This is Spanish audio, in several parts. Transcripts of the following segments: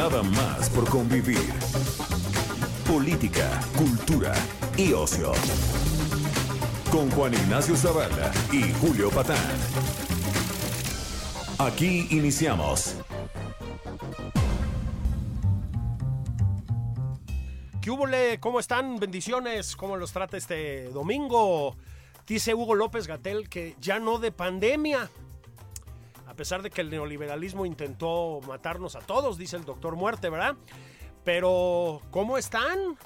Nada más por convivir. Política, cultura y ocio. Con Juan Ignacio Zavala y Julio Patán. Aquí iniciamos. ¿Qué hubo, ¿Cómo están? Bendiciones. ¿Cómo los trata este domingo? Dice Hugo López Gatel que ya no de pandemia. A pesar de que el neoliberalismo intentó matarnos a todos, dice el doctor Muerte, ¿verdad? Pero, ¿cómo están?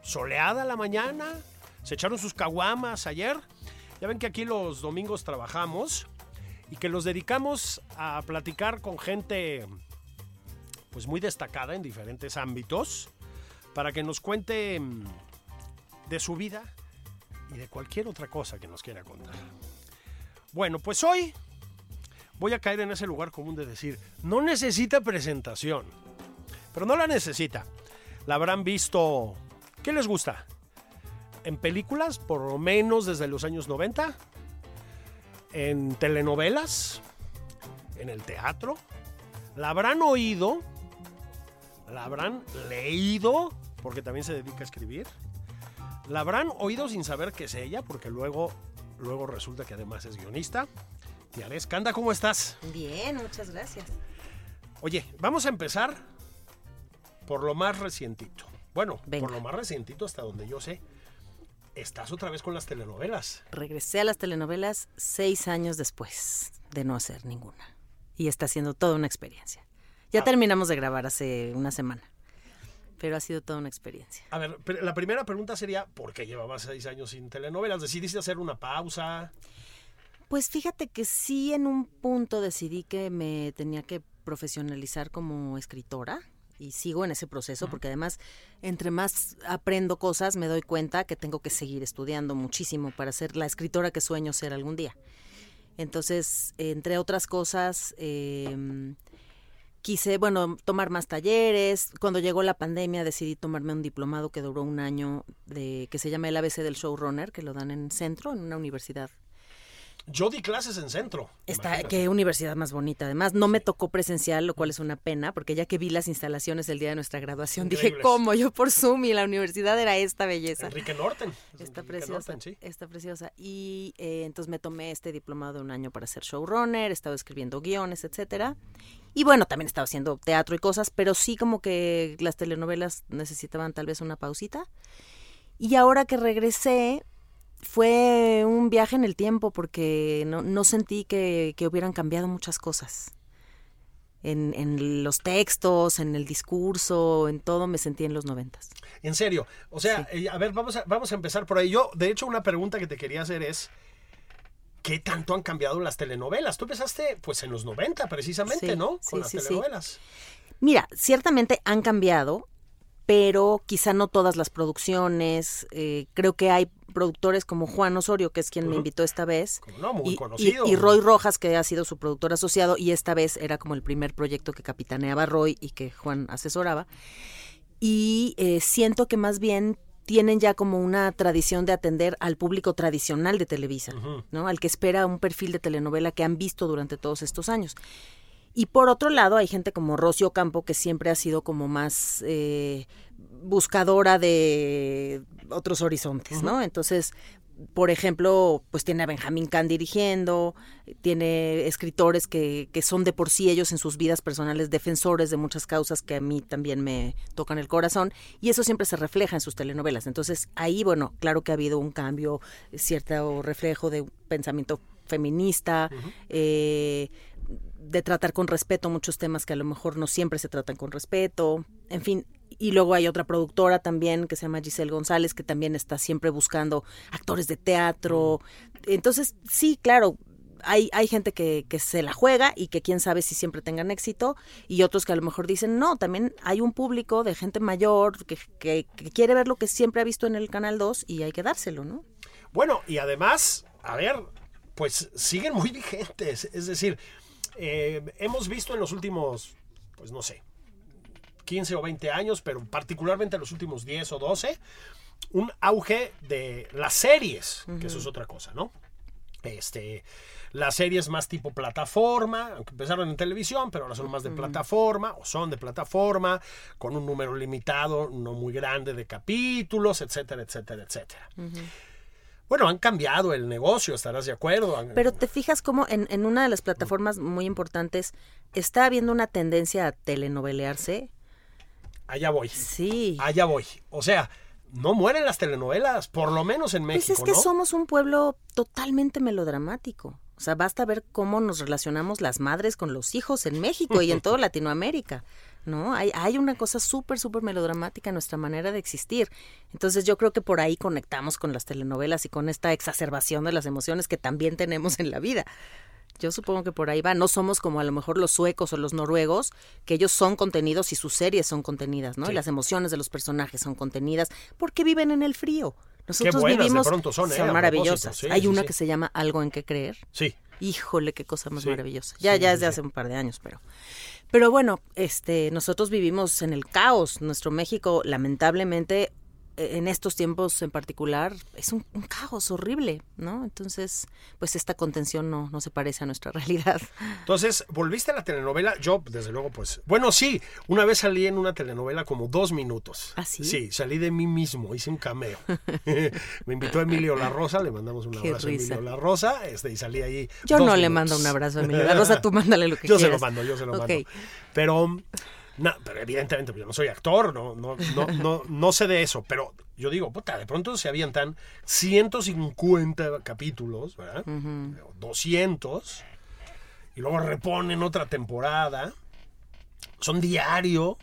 ¿Soleada la mañana? ¿Se echaron sus caguamas ayer? Ya ven que aquí los domingos trabajamos y que los dedicamos a platicar con gente pues muy destacada en diferentes ámbitos para que nos cuente mm, de su vida y de cualquier otra cosa que nos quiera contar. Bueno, pues hoy voy a caer en ese lugar común de decir, no necesita presentación, pero no la necesita. La habrán visto, ¿qué les gusta? En películas, por lo menos desde los años 90, en telenovelas, en el teatro, la habrán oído, la habrán leído porque también se dedica a escribir. La habrán oído sin saber que es ella, porque luego, luego resulta que además es guionista. Tiares, Canda, ¿cómo estás? Bien, muchas gracias. Oye, vamos a empezar por lo más recientito. Bueno, por lo más recientito hasta donde yo sé. Estás otra vez con las telenovelas. Regresé a las telenovelas seis años después de no hacer ninguna. Y está siendo toda una experiencia. Ya ah. terminamos de grabar hace una semana pero ha sido toda una experiencia. A ver, la primera pregunta sería, ¿por qué llevabas seis años sin telenovelas? ¿Decidiste hacer una pausa? Pues fíjate que sí, en un punto decidí que me tenía que profesionalizar como escritora y sigo en ese proceso porque además entre más aprendo cosas me doy cuenta que tengo que seguir estudiando muchísimo para ser la escritora que sueño ser algún día. Entonces, entre otras cosas, eh, quise, bueno, tomar más talleres. Cuando llegó la pandemia decidí tomarme un diplomado que duró un año de que se llama el ABC del showrunner, que lo dan en centro, en una universidad yo di clases en centro. Está, qué universidad más bonita. Además, no me tocó presencial, lo cual es una pena, porque ya que vi las instalaciones el día de nuestra graduación, dije, ¿cómo? Yo por Zoom y la universidad era esta belleza. Enrique Norten. Está preciosa. Está preciosa. Y eh, entonces me tomé este diplomado de un año para ser showrunner, he estado escribiendo guiones, etcétera. Y bueno, también estaba haciendo teatro y cosas, pero sí como que las telenovelas necesitaban tal vez una pausita. Y ahora que regresé, fue un viaje en el tiempo porque no, sentí que, hubieran cambiado muchas cosas. En, en, los textos, en el discurso, en todo me sentí en los noventas. En serio, o sea, eh, a ver, vamos a, vamos a empezar por ahí. Yo, de hecho, una pregunta que te quería hacer es, ¿qué tanto han cambiado las telenovelas? Tú empezaste pues en los 90 precisamente, ¿no? Con las telenovelas. Mira, ciertamente han cambiado, pero quizá no todas las producciones. Eh, creo que hay productores como Juan Osorio, que es quien me invitó esta vez, y, y, Roy Rojas, que ha sido su productor asociado, y esta vez era como el primer proyecto que capitaneaba Roy y que Juan asesoraba. Y eh, siento que más bien tienen ya como una tradición de atender al público tradicional de Televisa, ¿no? Al que espera un perfil de telenovela que han visto durante todos estos años. Y por otro lado, hay gente como Rocio Campo, que siempre ha sido como más eh, buscadora de otros horizontes, ¿no? Entonces, por ejemplo, pues tiene a Benjamín Kahn dirigiendo, tiene escritores que, que son de por sí ellos en sus vidas personales defensores de muchas causas que a mí también me tocan el corazón, y eso siempre se refleja en sus telenovelas. Entonces, ahí, bueno, claro que ha habido un cambio, cierto reflejo de pensamiento feminista, eh, de tratar con respeto muchos temas que a lo mejor no siempre se tratan con respeto, en fin, y luego hay otra productora también que se llama Giselle González, que también está siempre buscando actores de teatro. Entonces, sí, claro, hay, hay gente que, que se la juega y que quién sabe si siempre tengan éxito y otros que a lo mejor dicen, no, también hay un público de gente mayor que, que, que quiere ver lo que siempre ha visto en el Canal 2 y hay que dárselo, ¿no? Bueno, y además, a ver, pues siguen muy vigentes. Es decir, eh, hemos visto en los últimos, pues no sé, 15 o 20 años, pero particularmente en los últimos 10 o 12, un auge de las series, que eso es otra cosa, ¿no? Este, las series más tipo plataforma, aunque empezaron en televisión, pero ahora son más de plataforma, o son de plataforma, con un número limitado, no muy grande de capítulos, etcétera, etcétera, etcétera. Bueno, han cambiado el negocio, estarás de acuerdo. Pero te fijas como en, en una de las plataformas muy importantes está habiendo una tendencia a telenovelearse. Allá voy. Sí. Allá voy. O sea, no mueren las telenovelas, por lo menos en México, Pues es que ¿no? somos un pueblo totalmente melodramático. O sea, basta ver cómo nos relacionamos las madres con los hijos en México y en toda Latinoamérica. ¿No? Hay, hay una cosa súper, súper melodramática en nuestra manera de existir. Entonces yo creo que por ahí conectamos con las telenovelas y con esta exacerbación de las emociones que también tenemos en la vida. Yo supongo que por ahí va. No somos como a lo mejor los suecos o los noruegos, que ellos son contenidos y sus series son contenidas, ¿no? Sí. Y las emociones de los personajes son contenidas porque viven en el frío. Nosotros buenas de vivimos pronto son, ¿eh? Maravillosas. sí, Hay sí, una que se llama Algo en que creer. Sí. Híjole, qué cosa más maravillosa. Ya, ya es de hace un par de años, pero. Pero bueno, este, nosotros vivimos en el caos. Nuestro México, lamentablemente, en estos tiempos en particular, es un, un caos horrible, ¿no? Entonces, pues esta contención no, no se parece a nuestra realidad. Entonces, ¿volviste a la telenovela? Yo, desde luego, pues. Bueno, sí, una vez salí en una telenovela como dos minutos. ¿Ah, sí? Sí, salí de mí mismo, hice un cameo. Me invitó Emilio La Rosa, le mandamos un Qué abrazo a. Emilio La Rosa, este, y salí ahí. Yo no le mando un abrazo a Emilio La Rosa, tú mándale lo que yo se lo quieras. mando, yo se lo Ok. mando. Pero, no, pero evidentemente, pues, yo no soy actor, no, no, no, no, no sé de eso, pero yo digo, puta, de pronto se avientan 150 capítulos, ¿verdad? O 200, y luego reponen otra temporada, son diario.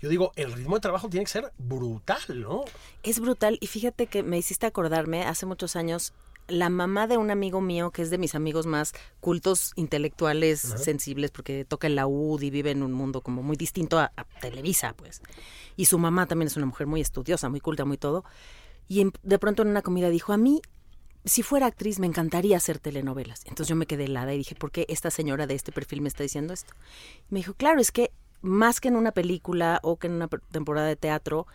Yo digo, el ritmo de trabajo tiene que ser brutal, ¿no? Es brutal y fíjate que me hiciste acordarme hace muchos años la mamá de un amigo mío que es de mis amigos más cultos intelectuales sensibles porque toca en la UD y vive en un mundo como muy distinto a, a Televisa pues. Y su mamá también es una mujer muy estudiosa muy culta muy todo. Y en- de pronto en una comida dijo a mí si fuera actriz me encantaría hacer telenovelas entonces yo me quedé helada y dije ¿por qué esta señora de este perfil me está diciendo esto? me dijo claro es que más que en una película o que en una temporada de teatro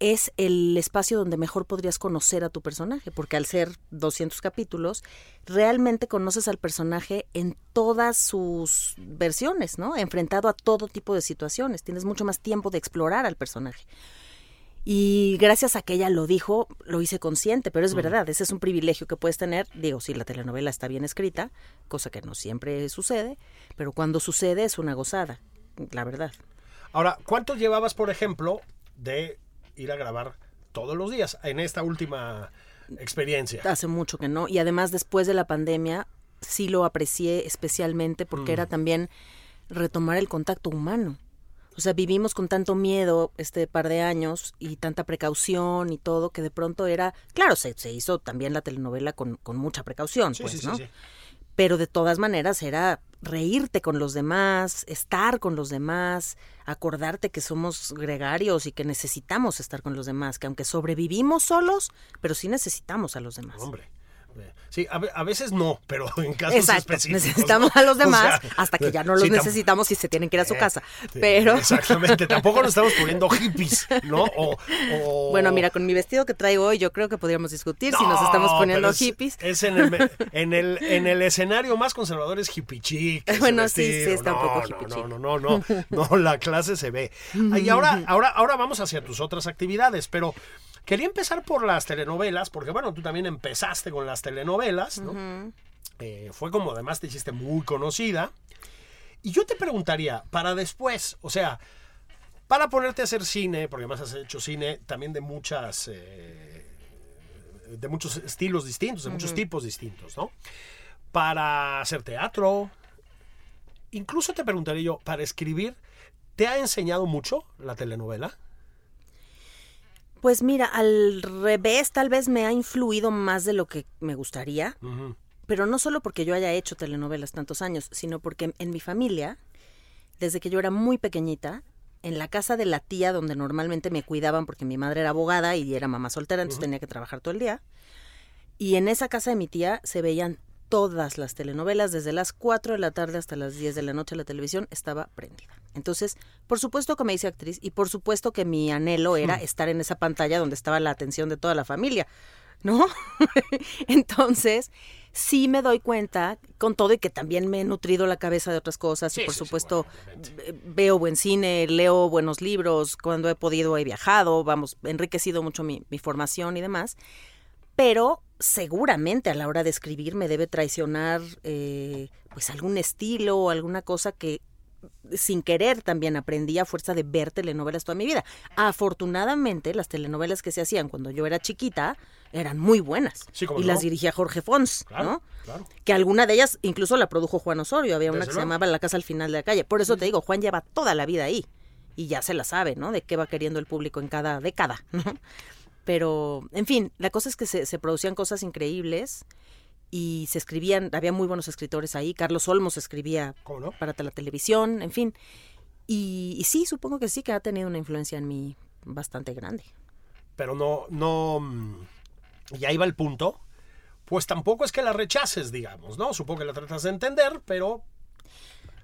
es el espacio donde mejor podrías conocer a tu personaje, porque al ser 200 capítulos, realmente conoces al personaje en todas sus versiones, ¿no? Enfrentado a todo tipo de situaciones, tienes mucho más tiempo de explorar al personaje. Y gracias a que ella lo dijo, lo hice consciente, pero es verdad, ese es un privilegio que puedes tener, digo, si la telenovela está bien escrita, cosa que no siempre sucede, pero cuando sucede es una gozada, la verdad. Ahora, ¿cuánto llevabas, por ejemplo, de ir a grabar todos los días en esta última experiencia? Hace mucho que no. Y además después de la pandemia sí lo aprecié especialmente porque era también retomar el contacto humano. O sea, vivimos con tanto miedo este par de años y tanta precaución y todo que de pronto era, claro, se, se hizo también la telenovela con, con mucha precaución, Sí, pues, sí, sí, ¿no? sí. Pero de todas maneras era reírte con los demás, estar con los demás, acordarte que somos gregarios y que necesitamos estar con los demás, que aunque sobrevivimos solos, pero sí necesitamos a los demás. Hombre. Sí, a, a veces no, pero en casos Exacto, específicos. necesitamos ¿no? a los O demás sea, hasta que ya no los sí, necesitamos y se tienen que ir a su eh, casa. Pero Exactamente, tampoco nos estamos poniendo hippies, ¿no? O, o- bueno, mira, con mi vestido que traigo hoy yo creo que podríamos discutir si nos No, estamos poniendo es- hippies. Es en el, en, el, en el escenario más conservador es hippie chic. Bueno, sí, sí, está un no, poco no, hippie no, chic. no, no, no, no, la clase se ve. Y ahora, ahora, ahora vamos hacia tus otras actividades, pero quería empezar por las telenovelas, porque bueno, tú también empezaste con las telenovelas, ¿no? Eh, fue como además te hiciste muy conocida. Y yo te preguntaría, para después, o sea, para ponerte a hacer cine, porque además has hecho cine también de muchas, eh, de muchos estilos distintos, de muchos tipos distintos, ¿no? Para hacer teatro, incluso te preguntaría yo, para escribir, ¿te ha enseñado mucho la telenovela? Pues mira, al revés, tal vez me ha influido más de lo que me gustaría, pero no solo porque yo haya hecho telenovelas tantos años, sino porque en mi familia, desde que yo era muy pequeñita, en la casa de la tía donde normalmente me cuidaban porque mi madre era abogada y era mamá soltera, entonces tenía que trabajar todo el día. Y en esa casa de mi tía se veían todas las telenovelas, desde las 4 de la tarde hasta las 10 de la noche la televisión estaba prendida. Entonces, por supuesto que me hice actriz y por supuesto que mi anhelo era estar en esa pantalla donde estaba la atención de toda la familia, ¿no? Entonces, sí me doy cuenta, con todo y que también me he nutrido la cabeza de otras cosas y por sí, supuesto bueno, eh, veo buen cine, leo buenos libros, cuando he podido he viajado, vamos, he enriquecido mucho mi, mi formación y demás, pero seguramente a la hora de escribir me debe traicionar eh, pues algún estilo o alguna cosa que sin querer también aprendí a fuerza de ver telenovelas toda mi vida. Afortunadamente, las telenovelas que se hacían cuando yo era chiquita eran muy buenas. Sí, y no. las dirigía Jorge Fons, Claro, ¿no? claro. Que alguna de ellas incluso la produjo Juan Osorio. Había una Desde que se llamaba La casa al final de la calle. Por eso te digo, Juan lleva toda la vida ahí. Y ya se la sabe, ¿no? De qué va queriendo el público en cada década, ¿no? Pero, en fin, la cosa es que se, se producían cosas increíbles y se escribían, había muy buenos escritores ahí. Carlos Olmos escribía para la televisión, en fin. Y, y sí, supongo que sí que ha tenido una influencia en mí bastante grande. Pero no, no. mm, Y ahí va el punto. Pues tampoco es que la rechaces, digamos, ¿no? Supongo que la tratas de entender, pero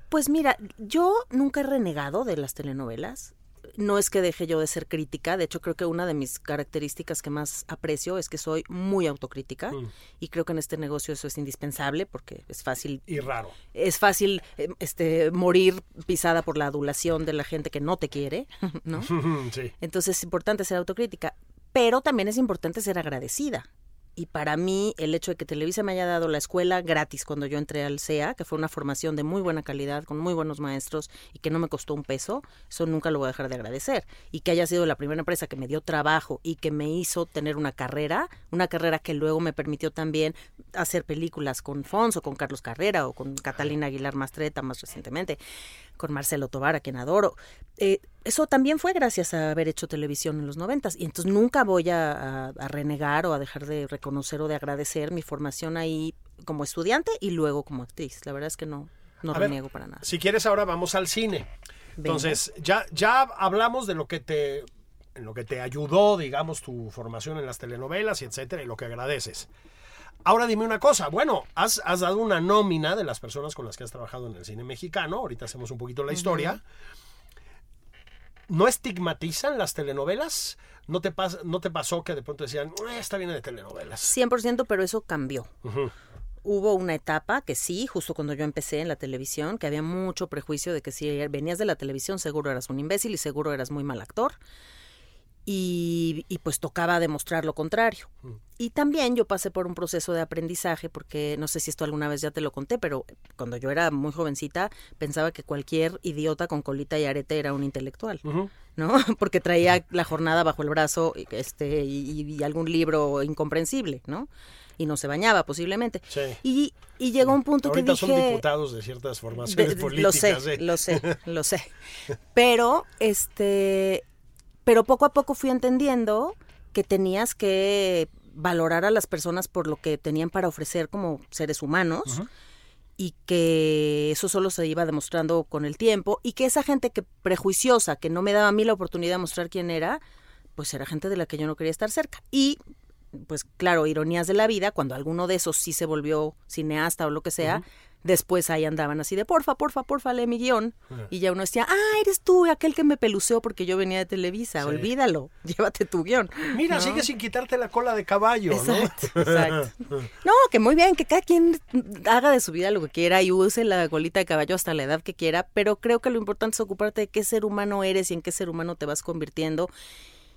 Pues mira, yo nunca he renegado de las telenovelas. No es que deje yo de ser crítica, de hecho creo que una de mis características que más aprecio es que soy muy autocrítica Mm. y creo que en este negocio eso es indispensable porque es fácil y raro. es fácil eh, este morir pisada por la adulación de la gente que no te quiere, ¿no? sí. Entonces es importante ser autocrítica, pero también es importante ser agradecida. Y para mí el hecho de que Televisa me haya dado la escuela gratis cuando yo entré al CEA, que fue una formación de muy buena calidad, con muy buenos maestros y que no me costó un peso, eso nunca lo voy a dejar de agradecer. Y que haya sido la primera empresa que me dio trabajo y que me hizo tener una carrera, una carrera que luego me permitió también hacer películas con Fons o con Carlos Carrera o con Catalina Aguilar Mastreta más recientemente, con Marcelo Tobar, a quien adoro. Eh, eso también fue gracias a haber hecho televisión en los noventas y entonces nunca voy a, a- a renegar o a dejar de reconocer o de agradecer mi formación ahí como estudiante y luego como actriz. La verdad es que no, no A ver, reniego para nada. Si quieres, ahora vamos al cine. Entonces, ya, ya hablamos de lo que te en lo que te ayudó, digamos, tu formación en las telenovelas y etcétera, y lo que agradeces. Ahora dime una cosa, bueno, has, has dado una nómina de las personas con las que has trabajado en el cine mexicano, ahorita hacemos un poquito la historia. ¿No estigmatizan las telenovelas? ¿No te, pas- ¿No te pasó que de pronto decían, "Eh, esta viene de telenovelas? 100%, pero eso cambió. Hubo una etapa que sí, justo cuando yo empecé en la televisión, que había mucho prejuicio de que si venías de la televisión seguro eras un imbécil y seguro eras muy mal actor. Y, y pues tocaba demostrar lo contrario. Y también yo pasé por un proceso de aprendizaje, porque no sé si esto alguna vez ya te lo conté, pero cuando yo era muy jovencita pensaba que cualquier idiota con colita y arete era un intelectual. ¿no? Porque traía la jornada bajo el brazo y- este, y, y algún libro incomprensible, ¿no? Y no se bañaba posiblemente. Sí. Y, y llegó un punto Ahorita que son dije... diputados de ciertas formaciones de- lo políticas. sé, ¿eh? lo sé, lo sé. Pero, este, pero poco a poco fui entendiendo que tenías que valorar a las personas por lo que tenían para ofrecer como seres humanos y que eso solo se iba demostrando con el tiempo y que esa gente que prejuiciosa, que no me daba a mí la oportunidad de mostrar quién era, pues era gente de la que yo no quería estar cerca. Y pues claro, ironías de la vida, cuando alguno de esos sí se volvió cineasta o lo que sea, después ahí andaban así de porfa, porfa, porfa, lee mi guion. Y ya uno decía, ah, eres tú, aquel que me peluceó porque yo venía de Televisa, Sí. olvídalo, llévate tu guion. Mira, ¿no? sigue sin quitarte la cola de caballo, Exacto, ¿no? exacto. No, que muy bien, que cada quien haga de su vida lo que quiera y use la colita de caballo hasta la edad que quiera, pero creo que lo importante es ocuparte de qué ser humano eres y en qué ser humano te vas convirtiendo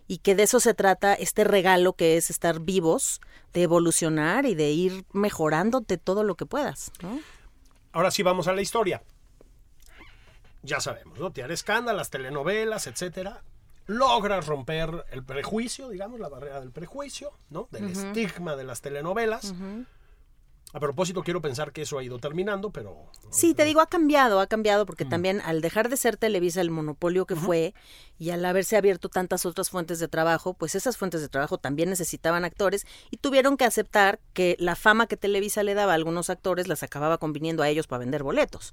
y que de eso se trata este regalo que es estar vivos, de evolucionar y de ir mejorándote todo lo que puedas, ¿no? Ahora sí vamos a la historia. Ya sabemos, ¿no? Te haré escándalo, las telenovelas, etcétera. Logras romper el prejuicio, digamos, la barrera del prejuicio, ¿no? Del estigma de las telenovelas. A propósito, quiero pensar que eso ha ido terminando, pero... Sí, te digo, ha cambiado, ha cambiado, porque también al dejar de ser Televisa el monopolio que fue y al haberse abierto tantas otras fuentes de trabajo, pues esas fuentes de trabajo también necesitaban actores y tuvieron que aceptar que la fama que Televisa le daba a algunos actores las acababa conviniendo a ellos para vender boletos.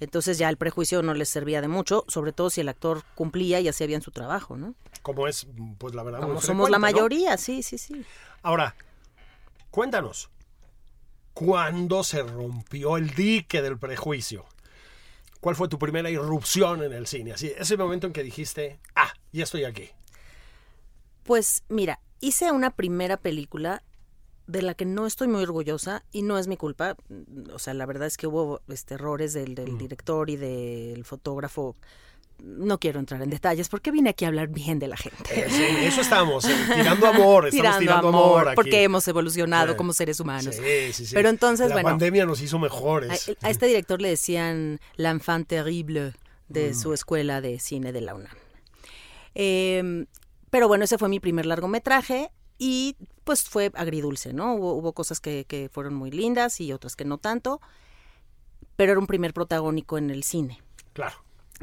Entonces ya el prejuicio no les servía de mucho, sobre todo si el actor cumplía y hacía bien su trabajo, ¿no? Como es, pues la verdad... Como somos la mayoría, sí, sí, sí. Ahora, cuéntanos, ¿cuándo se rompió el dique del prejuicio? ¿Cuál fue tu primera irrupción en el cine? Así, ese momento en que dijiste, ah, ya estoy aquí. Pues mira, hice una primera película de la que no estoy muy orgullosa y no es mi culpa. O sea, la verdad es que hubo este, errores del, del director y del fotógrafo. No quiero entrar en detalles porque vine aquí a hablar bien de la gente. Eh, sí, eso estamos, eh, tirando amor, estamos tirando, amor, aquí. porque hemos evolucionado Sí. como seres humanos. Sí, sí, sí. Pero entonces, la bueno, pandemia nos hizo a, mejores. a este director le decían l'enfant terrible de Mm. su escuela de cine de la UNAM. Eh, pero bueno, ese fue mi primer largometraje y pues fue agridulce, ¿no? Hubo, hubo cosas que, que fueron muy lindas y otras que no tanto, pero era un primer protagónico en el cine. Claro.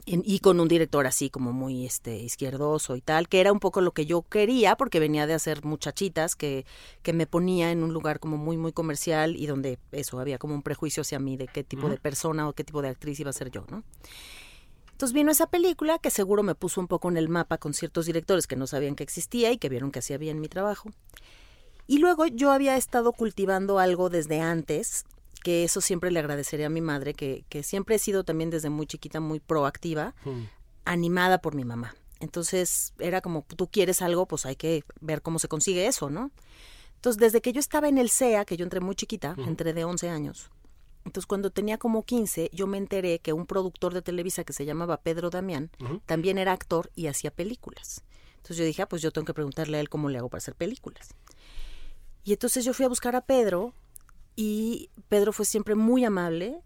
En- y con un director así como muy este izquierdoso y tal, que era un poco lo que yo quería porque venía de hacer muchachitas que, que me ponía en un lugar como muy muy comercial y donde eso había como un prejuicio hacia mí de qué tipo de persona o qué tipo de actriz iba a ser yo, ¿no? Entonces vino esa película que seguro me puso un poco en el mapa con ciertos directores que no sabían que existía y que vieron que hacía bien mi trabajo. Y luego yo había estado cultivando algo desde antes, que eso siempre le agradecería a mi madre, que, que siempre he sido también desde muy chiquita muy proactiva, animada por mi mamá. Entonces era como, tú quieres algo, pues hay que ver cómo se consigue eso, ¿no? Entonces desde que yo estaba en el CEA, que yo entré muy chiquita, entré de 11 años, entonces cuando tenía como 15, yo me enteré que un productor de Televisa que se llamaba Pedro Damián también era actor y hacía películas. Entonces yo dije, ah, pues yo tengo que preguntarle a él cómo le hago para hacer películas. Y entonces yo fui a buscar a Pedro y Pedro fue siempre muy amable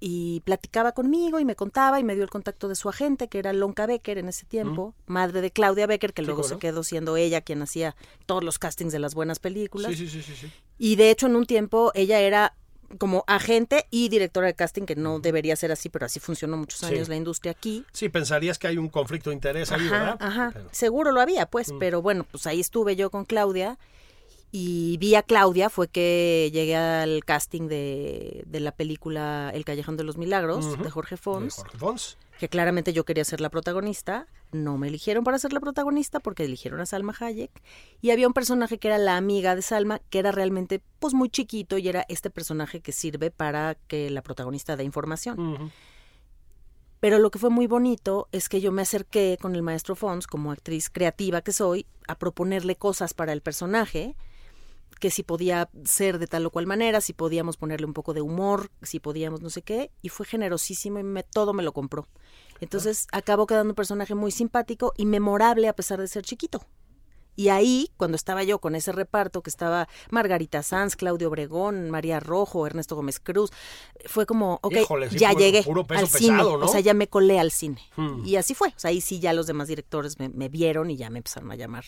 y platicaba conmigo y me contaba y me dio el contacto de su agente, que era Lonka Becker en ese tiempo, madre de Claudia Becker, que luego se quedó siendo ella quien hacía todos los castings de las buenas películas. Sí, sí, sí, sí, sí. Y de hecho en un tiempo ella era como agente y directora de casting, que no debería ser así, pero así funcionó muchos Sí. años la industria aquí. Sí, pensarías que hay un conflicto de interés ahí, ¿verdad? ajá. Pero- Seguro lo había, pues, pero bueno, pues ahí estuve yo con Claudia y vi a Claudia, fue que llegué al casting de, de la película El Callejón de los Milagros de Jorge de Fons, Jorge Fons. que claramente yo quería ser la protagonista. No me eligieron para ser la protagonista porque eligieron a Salma Hayek. Y había un personaje que era la amiga de Salma, que era realmente pues muy chiquito y era este personaje que sirve para que la protagonista dé información. Pero lo que fue muy bonito es que yo me acerqué con el maestro Fons, como actriz creativa que soy, a proponerle cosas para el personaje, que si podía ser de tal o cual manera, si podíamos ponerle un poco de humor, si podíamos no sé qué, y fue generosísimo y me, todo me lo compró. Entonces acabó quedando un personaje muy simpático y memorable a pesar de ser chiquito. Y ahí, cuando estaba yo con ese reparto, que estaba Margarita Sanz, Claudio Obregón, María Rojo, Ernesto Gómez Cruz, fue como, ok, Híjole, sí, ya puro- llegué puro peso al pesado, cine. ¿no? O sea, ya me colé al cine. Hmm. Y así fue. O sea, ahí sí ya los demás directores me, me vieron y ya me empezaron a llamar.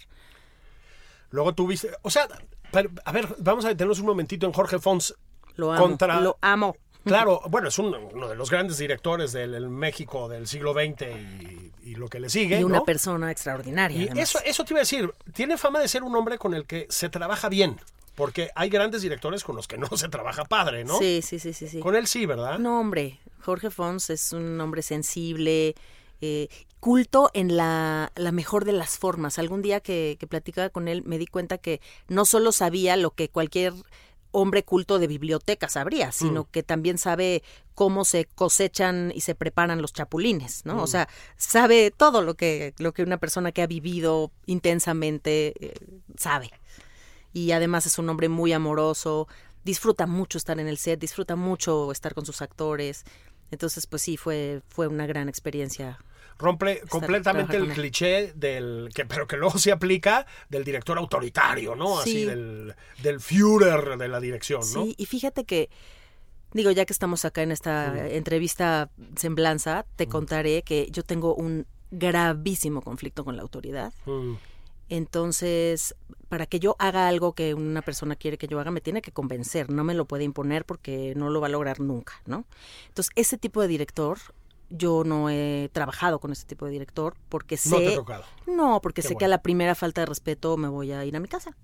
Luego tuviste, o sea, pero, a ver, vamos a detenernos un momentito en Jorge Fons. Lo amo. Contra- Lo amo. Claro, bueno, es un- uno de los grandes directores del el México del siglo XX y, y lo que le sigue. Y una ¿no? persona extraordinaria. Y eso, eso te iba a decir, tiene fama de ser un hombre con el que se trabaja bien, porque hay grandes directores con los que no se trabaja padre, ¿no? Sí, sí, sí, sí. sí. Con él sí, ¿verdad? No, hombre, Jorge Fons es un hombre sensible, eh, culto en la, la mejor de las formas. Algún día que, que platicaba con él me di cuenta que no solo sabía lo que cualquier hombre culto de biblioteca sabría, sino que también sabe cómo se cosechan y se preparan los chapulines, ¿no? O sea, sabe todo lo que, lo que una persona que ha vivido intensamente eh, sabe y además es un hombre muy amoroso, disfruta mucho estar en el set, disfruta mucho estar con sus actores. Entonces, pues sí, fue, fue una gran experiencia. Rompe completamente el cliché del que pero que luego se aplica del director autoritario, ¿no? Así Sí. del del Führer de la dirección, ¿no? Sí, y fíjate que, digo, ya que estamos acá en esta entrevista semblanza, te contaré que yo tengo un gravísimo conflicto con la autoridad. Mm. Entonces, para que yo haga algo que una persona quiere que yo haga, me tiene que convencer, no me lo puede imponer porque no lo va a lograr nunca, ¿no? Entonces, ese tipo de director, yo no he trabajado con ese tipo de director porque sé... No te tocado. No, porque Qué sé que a la primera falta de respeto me voy a ir a mi casa.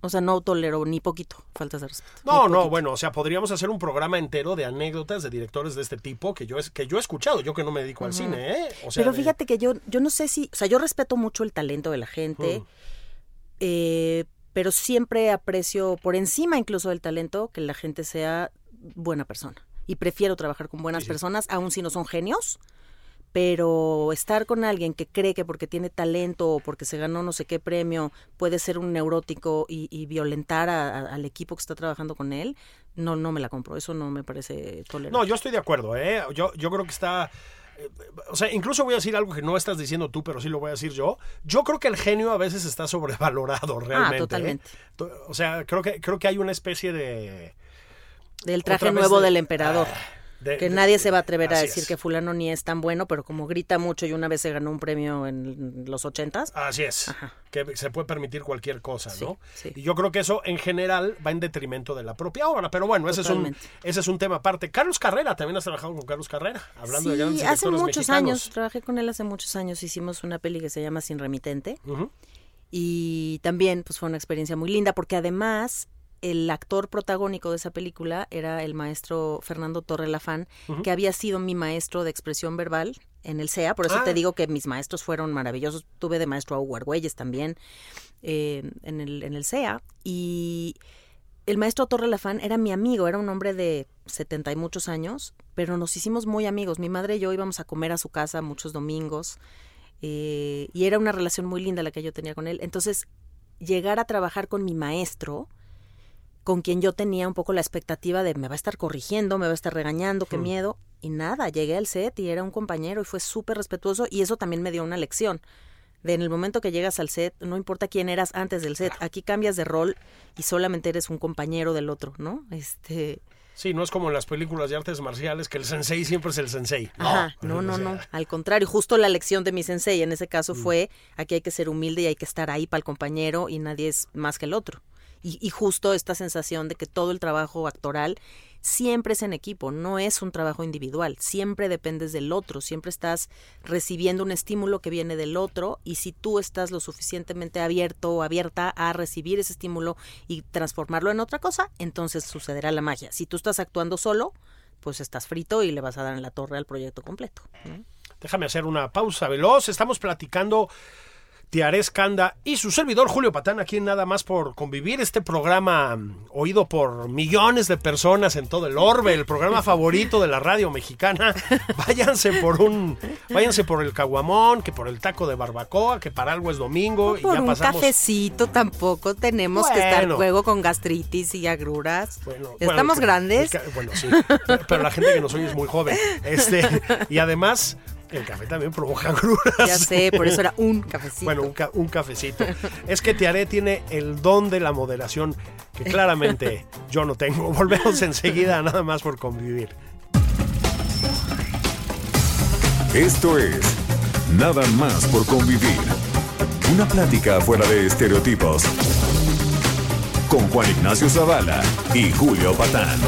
O sea, no tolero ni poquito faltas de respeto. No, no, bueno, o sea, podríamos hacer un programa entero de anécdotas de directores de este tipo que yo, es, que yo he escuchado, yo que no me dedico al cine, ¿eh? O sea, Pero de- fíjate que yo, yo no sé si, o sea, yo respeto mucho el talento de la gente, eh, pero siempre aprecio por encima incluso del talento que la gente sea buena persona. Y prefiero trabajar con buenas Sí, personas, aun si no son genios. Pero estar con alguien que cree que porque tiene talento o porque se ganó no sé qué premio puede ser un neurótico y, y violentar a- a- al equipo que está trabajando con él, no, no me la compro. Eso no me parece tolerable. No, yo estoy de acuerdo, ¿eh? Yo, yo creo que está... eh, O sea, incluso voy a decir algo que no estás diciendo tú, pero sí lo voy a decir yo. Yo creo que el genio a veces está sobrevalorado realmente. Ah, totalmente. To- O sea, creo que, creo que hay una especie de... Del traje nuevo de- del emperador. Ah, de- que de- nadie se va a atrever a decir es. que fulano ni es tan bueno, pero como grita mucho y una vez se ganó un premio en los ochentas, Así es, Ajá. que se puede permitir cualquier cosa, Sí, ¿no? sí. Y yo creo que eso en general va en detrimento de la propia obra, pero bueno, ese es, un, ese es un tema aparte. Carlos Carrera, también has trabajado con Carlos Carrera, hablando de sí, grandes hace muchos mexicanos. años, trabajé con él hace muchos años, hicimos una peli que se llama Sin Remitente y también pues fue una experiencia muy linda porque además el actor protagónico de esa película era el maestro Fernando Torre Lafán, que había sido mi maestro de expresión verbal en el CEA, por eso Ah. te digo que mis maestros fueron maravillosos. Tuve de maestro a Hugo Argüelles también eh, en, el, en el CEA y el maestro Torre Lafán era mi amigo, era un hombre de setenta y muchos años, pero nos hicimos muy amigos. Mi madre y yo íbamos a comer a su casa muchos domingos eh, y era una relación muy linda la que yo tenía con él. Entonces, llegar a trabajar con mi maestro, con quien yo tenía un poco la expectativa de me va a estar corrigiendo, me va a estar regañando, qué miedo. Y nada, llegué al set y era un compañero y fue súper respetuoso y eso también me dio una lección. De en el momento que llegas al set, no importa quién eras antes del set, aquí cambias de rol y solamente eres un compañero del otro, ¿no? Este, Sí, no es como en las películas de artes marciales que el sensei siempre es el sensei. Ajá, no, no, o sea, no. Al contrario, justo la lección de mi sensei en ese caso fue aquí hay que ser humilde y hay que estar ahí para el compañero y nadie es más que el otro. Y, y justo esta sensación de que todo el trabajo actoral siempre es en equipo, no es un trabajo individual, siempre dependes del otro, siempre estás recibiendo un estímulo que viene del otro y si tú estás lo suficientemente abierto o abierta a recibir ese estímulo y transformarlo en otra cosa, entonces sucederá la magia. Si tú estás actuando solo, pues estás frito y le vas a dar en la torre al proyecto completo. Déjame hacer una pausa veloz. Estamos platicando Tiaré Escanda y su servidor Julio Patán aquí en Nada más por convivir. Este programa mm, oído por millones de personas en todo el orbe, el programa favorito de la radio mexicana. Váyanse por un, váyanse por el caguamón, que por el taco de barbacoa, que para algo es domingo y Por ya un pasamos. cafecito tampoco tenemos que estar luego con gastritis y agruras. Bueno, Estamos grandes. bueno, sí. Pero la gente que nos oye es muy joven. Este, y además, el café también provoca agruras. Ya sé, por eso era un cafecito. Bueno, un, ca- un cafecito. Es que Tiaré tiene el don de la moderación que claramente yo no tengo. Volvemos enseguida, nada más por convivir. Esto es Nada más por convivir. Una plática fuera de estereotipos. Con Juan Ignacio Zavala y Julio Patán.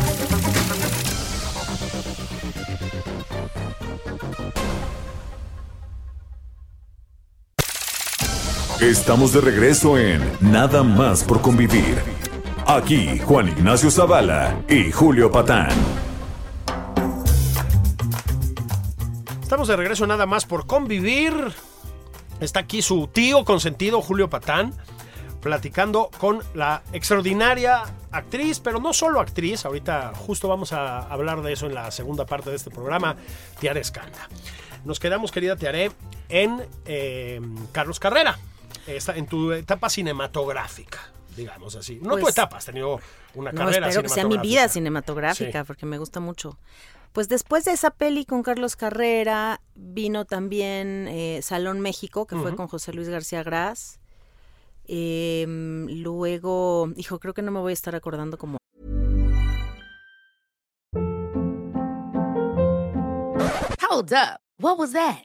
Estamos de regreso en Nada más por convivir. Aquí Juan Ignacio Zavala y Julio Patán. Estamos de regreso nada más por convivir. Está aquí su tío consentido, Julio Patán, platicando con la extraordinaria actriz, pero no solo actriz, ahorita justo vamos a hablar de eso en la segunda parte de este programa, Tiare Escanda. Nos quedamos, querida Tiare, en eh, Carlos Carrera, Esta- en tu etapa cinematográfica, digamos así. No tu Pues, etapa, has tenido una No, carrera espero que sea mi vida cinematográfica. cinematográfica, Sí. porque me gusta mucho. Pues después de esa peli con Carlos Carrera, vino también eh, Salón México, que fue con José Luis García Gras. Em, luego, hijo, creo que no me voy a estar acordando como Hold up. What was that?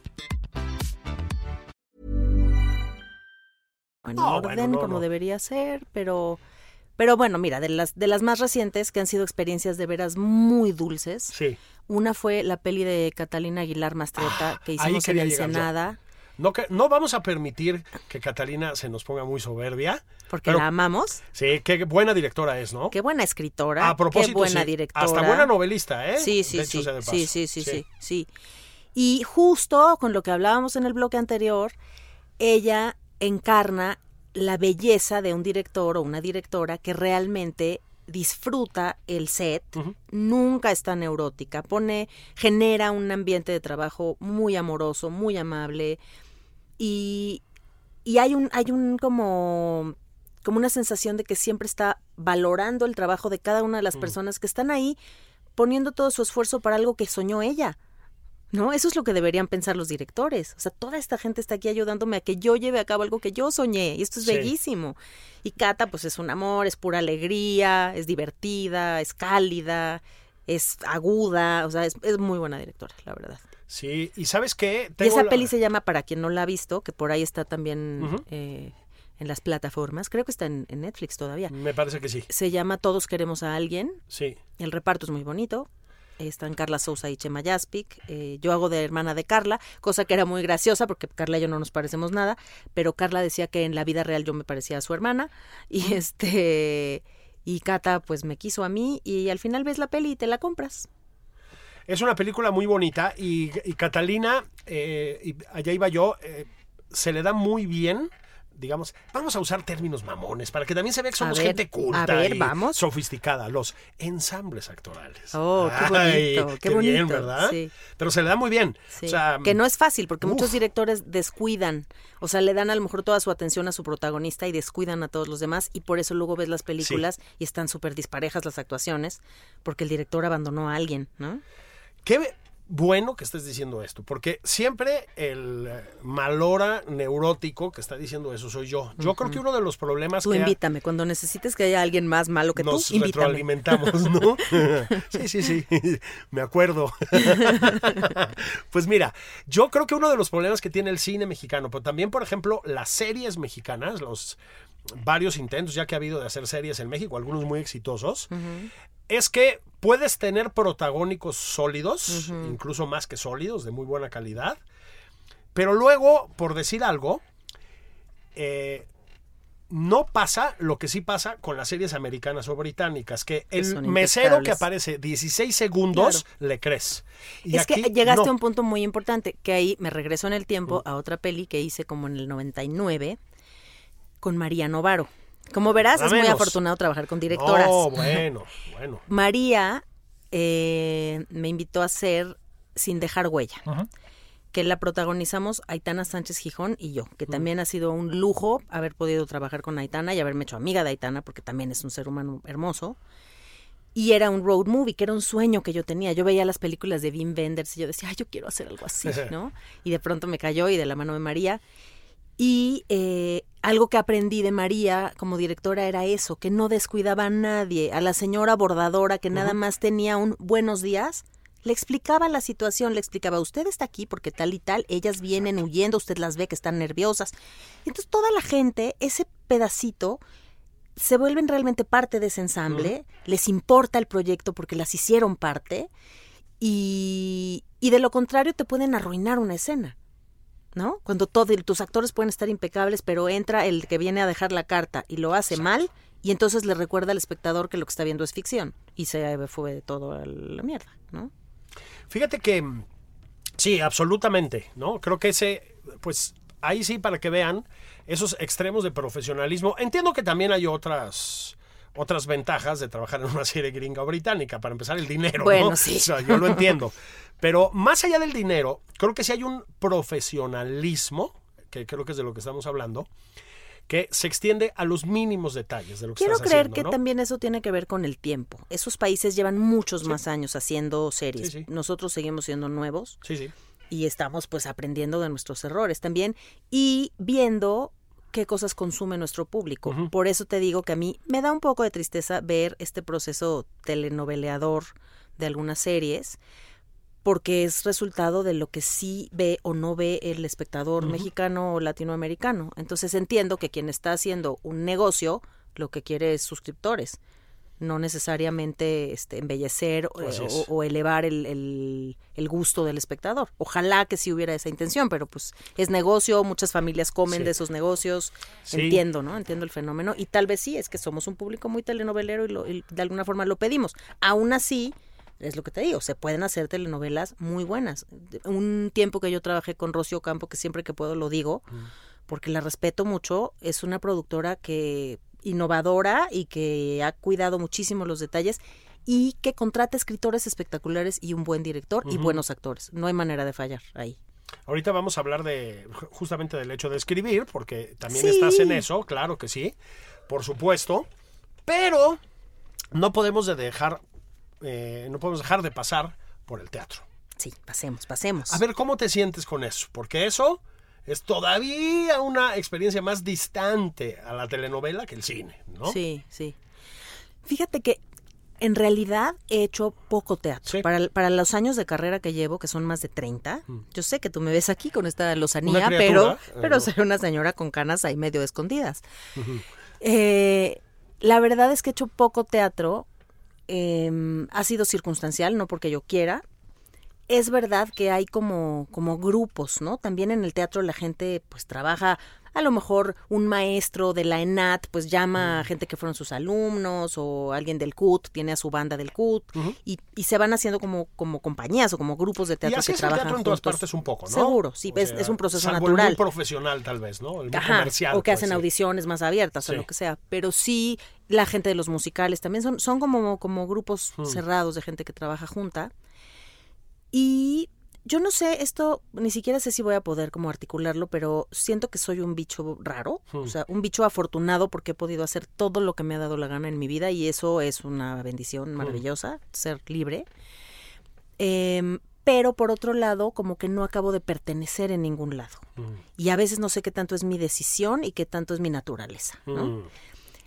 en No, orden bueno, no, como no. debería ser, pero pero bueno, mira, de las de las más recientes que han sido experiencias de veras muy dulces. Sí. Una fue la peli de Catalina Aguilar Mastreta que Ah, ahí hicimos en. Ensenada, No, que, no vamos a permitir que Catalina se nos ponga muy soberbia. porque pero- la amamos. Sí, qué buena directora es, ¿no? Qué buena escritora, a propósito, qué buena sí. directora. Hasta buena novelista, ¿eh? Sí, sí, de sí, sí, sí, sí, sí. Y justo con lo que hablábamos en el bloque anterior, ella encarna la belleza de un director o una directora que realmente disfruta el set, nunca está neurótica, pone, genera un ambiente de trabajo muy amoroso, muy amable y, y hay un, hay un como, como una sensación de que siempre está valorando el trabajo de cada una de las personas que están ahí, poniendo todo su esfuerzo para algo que soñó ella. ¿No? Eso es lo que deberían pensar los directores. O sea, toda esta gente está aquí ayudándome a que yo lleve a cabo algo que yo soñé. Y esto es Sí. bellísimo. Y Cata, pues es un amor, es pura alegría, es divertida, es cálida, es aguda. O sea, es, es muy buena directora, la verdad. Sí, y ¿sabes qué? Y esa la- peli se llama, para quien no la ha visto, que por ahí está también eh, en las plataformas, creo que está en, en Netflix todavía. Me parece que sí. Se llama Todos queremos a alguien. Sí. El reparto es muy bonito. Están Carla Sousa y Chema Yaspic. Eh, yo hago de hermana de Carla, cosa que era muy graciosa porque Carla y yo no nos parecemos nada, pero Carla decía que en la vida real yo me parecía a su hermana y este y Cata pues me quiso a mí y al final ves la peli y te la compras. Es una película muy bonita y, y Catalina, eh, y allá iba yo, eh, se le da muy bien. Digamos, vamos a usar términos mamones para que también se vea que somos ver, gente culta a ver, y vamos. sofisticada. Los ensambles actorales. Oh, qué Ay, bonito, qué bien, bonito, ¿verdad? sí. Pero se le da muy bien. Sí, O sea, que no es fácil porque muchos directores descuidan, o sea, le dan a lo mejor toda su atención a su protagonista y descuidan a todos los demás y por eso luego ves las películas y están súper disparejas las actuaciones porque el director abandonó a alguien, ¿no? Qué bueno que estés diciendo esto, porque siempre el malora neurótico que está diciendo eso soy yo. Yo creo que uno de los problemas Tú que ha- invítame, cuando necesites que haya alguien más malo que nos tú, retroalimentamos, ¿no? sí, sí, sí, me acuerdo. pues mira, yo creo que uno de los problemas que tiene el cine mexicano, pero también, por ejemplo, las series mexicanas, los varios intentos ya que ha habido de hacer series en México, algunos muy exitosos, es que puedes tener protagónicos sólidos, incluso más que sólidos, de muy buena calidad, pero luego, por decir algo, eh, no pasa lo que sí pasa con las series americanas o británicas, que el mesero que aparece 16 segundos le crees. Y es que llegaste no. a un punto muy importante, que ahí me regreso en el tiempo a otra peli que hice como en el 99 con María Novaro. Como verás, es muy afortunado trabajar con directoras. No, bueno, bueno. María eh, me invitó a hacer Sin dejar huella, que la protagonizamos Aitana Sánchez Gijón y yo, que también ha sido un lujo haber podido trabajar con Aitana y haberme hecho amiga de Aitana, porque también es un ser humano hermoso. Y era un road movie, que era un sueño que yo tenía. Yo veía las películas de Wim Wenders y yo decía, ay, yo quiero hacer algo así, ¿no? Y de pronto me cayó y de la mano de María. Y eh, algo que aprendí de María como directora era eso, que no descuidaba a nadie, a la señora bordadora que nada más tenía un buenos días, le explicaba la situación, le explicaba, usted está aquí porque tal y tal, ellas vienen huyendo, usted las ve que están nerviosas. Entonces toda la gente, ese pedacito, se vuelven realmente parte de ese ensamble, les importa el proyecto porque las hicieron parte, y, y de lo contrario te pueden arruinar una escena. ¿No? Cuando todo, tus actores pueden estar impecables, pero entra el que viene a dejar la carta y lo hace mal, y entonces le recuerda al espectador que lo que está viendo es ficción, y se fue todo a la mierda, ¿no? Fíjate que sí, absolutamente, ¿no? Creo que ese, pues ahí sí para que vean esos extremos de profesionalismo. Entiendo que también hay otras otras ventajas de trabajar en una serie gringa o británica. Para empezar, el dinero. Bueno, ¿no? sí. O sea, yo lo entiendo. Pero más allá del dinero, creo que sí hay un profesionalismo, que creo que es de lo que estamos hablando, que se extiende a los mínimos detalles de lo que Quiero estás creer haciendo, que ¿no? también eso tiene que ver con el tiempo. Esos países llevan muchos más años haciendo series. Sí, sí. Nosotros seguimos siendo nuevos Sí, sí. y estamos pues aprendiendo de nuestros errores también y viendo qué cosas consume nuestro público. Por eso te digo que a mí me da un poco de tristeza ver este proceso telenoveleador de algunas series porque es resultado de lo que sí ve o no ve el espectador mexicano o latinoamericano. Entonces entiendo que quien está haciendo un negocio lo que quiere es suscriptores, no necesariamente este, embellecer o, o elevar el, el- el gusto del espectador. Ojalá que sí hubiera esa intención, pero pues es negocio, muchas familias comen Sí. de esos negocios, Sí. entiendo, ¿no? Entiendo el fenómeno y tal vez sí, es que somos un público muy telenovelero y, lo- y de alguna forma lo pedimos. Aún así, es lo que te digo, se pueden hacer telenovelas muy buenas. Un tiempo que yo trabajé con Rocío Campo, que siempre que puedo lo digo, porque la respeto mucho, es una productora que innovadora y que ha cuidado muchísimo los detalles y que contrata escritores espectaculares y un buen director y buenos actores. No hay manera de fallar ahí. Ahorita vamos a hablar de justamente del hecho de escribir, porque también Sí. estás en eso, claro que sí, por supuesto, pero no podemos de dejar, eh, no podemos dejar de pasar por el teatro. Sí, pasemos, pasemos. A ver, ¿cómo te sientes con eso? Porque eso es todavía una experiencia más distante a la telenovela que el cine, ¿no? Sí, sí. Fíjate que en realidad he hecho poco teatro. Sí. Para, para los años de carrera que llevo, que son más de 30, yo sé que tú me ves aquí con esta lozanía, pero, criatura, pero eh, soy una señora con canas ahí medio escondidas. Eh, la verdad es que he hecho poco teatro. Eh, ha sido circunstancial, no porque yo quiera. Es verdad que hay como, como grupos, ¿no? También en el teatro la gente pues trabaja, a lo mejor un maestro de la ENAT pues llama a gente que fueron sus alumnos o alguien del CUT, tiene a su banda del CUT y, y se van haciendo como, como compañías o como grupos de Y teatro así que es el trabajan teatro en todas juntos. partes un poco, ¿no? Seguro, sí, es, sea, es un proceso salvo el natural. muy profesional, tal vez, ¿no? El muy Ajá, comercial. o que hacen audiciones más abiertas Sí. o lo que sea. Pero sí, la gente de los musicales también son, son como, como grupos Hmm. cerrados de gente que trabaja junta. Y yo no sé, esto ni siquiera sé si voy a poder como articularlo, pero siento que soy un bicho raro, Hmm. o sea, un bicho afortunado porque he podido hacer todo lo que me ha dado la gana en mi vida y eso es una Hmm. bendición maravillosa, ser libre. Em, pero por otro lado, como que no acabo de pertenecer en ningún lado. Mm, Y a veces no sé qué tanto es mi decisión y qué tanto es mi naturaleza, ¿no?